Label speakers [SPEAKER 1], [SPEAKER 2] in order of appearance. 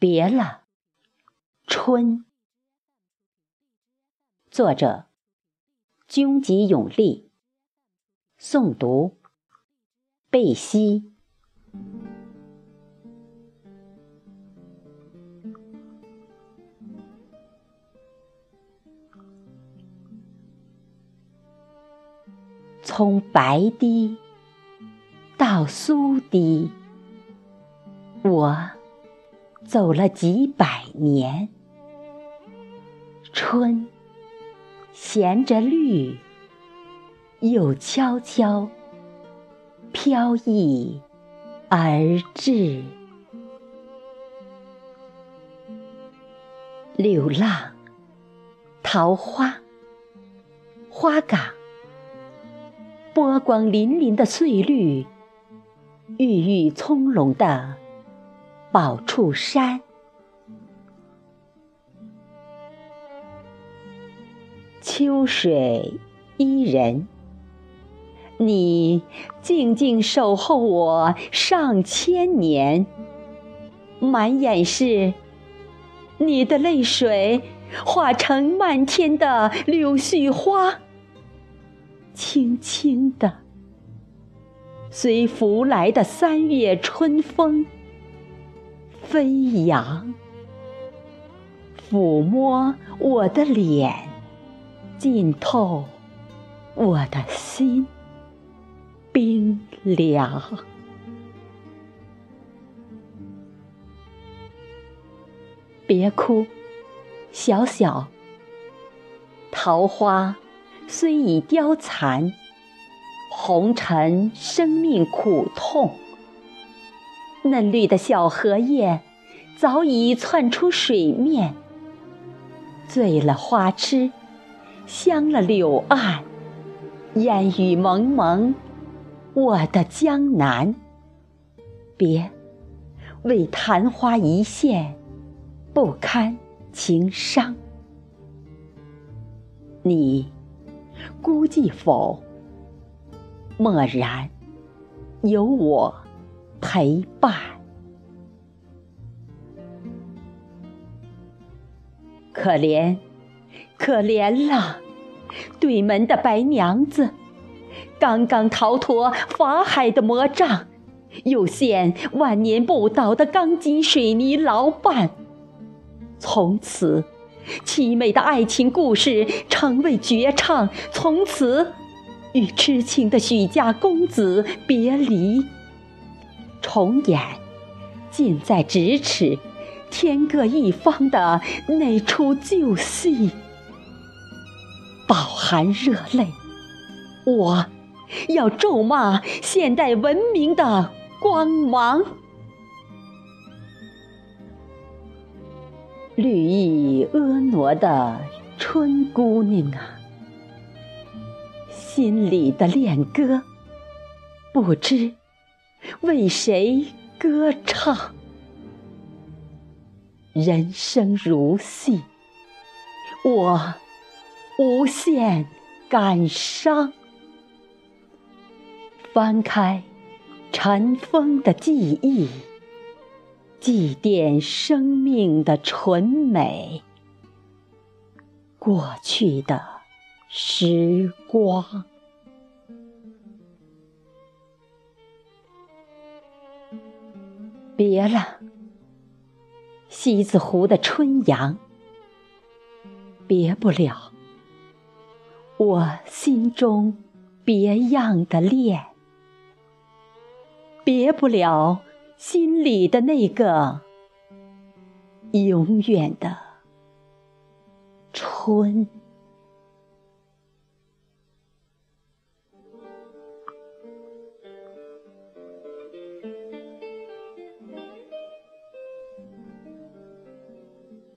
[SPEAKER 1] 别了，春。作者：军吉永利。诵读：贝西。从白堤到苏堤，我。走了几百年，春衔着绿，又悄悄飘逸而至。柳浪，桃花，花岗，波光粼粼的翠绿，郁郁葱茏的。宝处山，秋水伊人，你静静守候我上千年，满眼是你的泪水，化成漫天的柳絮花，轻轻的随拂来的三月春风。飞扬，抚摸我的脸，浸透我的心，冰凉。别哭，小小桃花虽已凋残，红尘生命苦痛。嫩绿的小荷叶早已窜出水面，醉了花痴，香了柳岸，烟雨蒙蒙，我的江南。别为昙花一现，不堪情伤。你孤寂否？默然，有我。陪伴，可怜，可怜了！对门的白娘子，刚刚逃脱法海的魔杖，又现万年不倒的钢筋水泥牢伴。从此，凄美的爱情故事成为绝唱。从此，与痴情的许家公子别离。重演，近在咫尺，天各一方的那出旧戏，饱含热泪。我要咒骂现代文明的光芒。绿意婀娜的春姑娘啊，心里的恋歌，不知。为谁歌唱？人生如戏，我无限感伤。翻开尘封的记忆，祭奠生命的纯美。过去的时光。别了，西子湖的春阳，别不了我心中别样的恋，别不了心里的那个永远的春。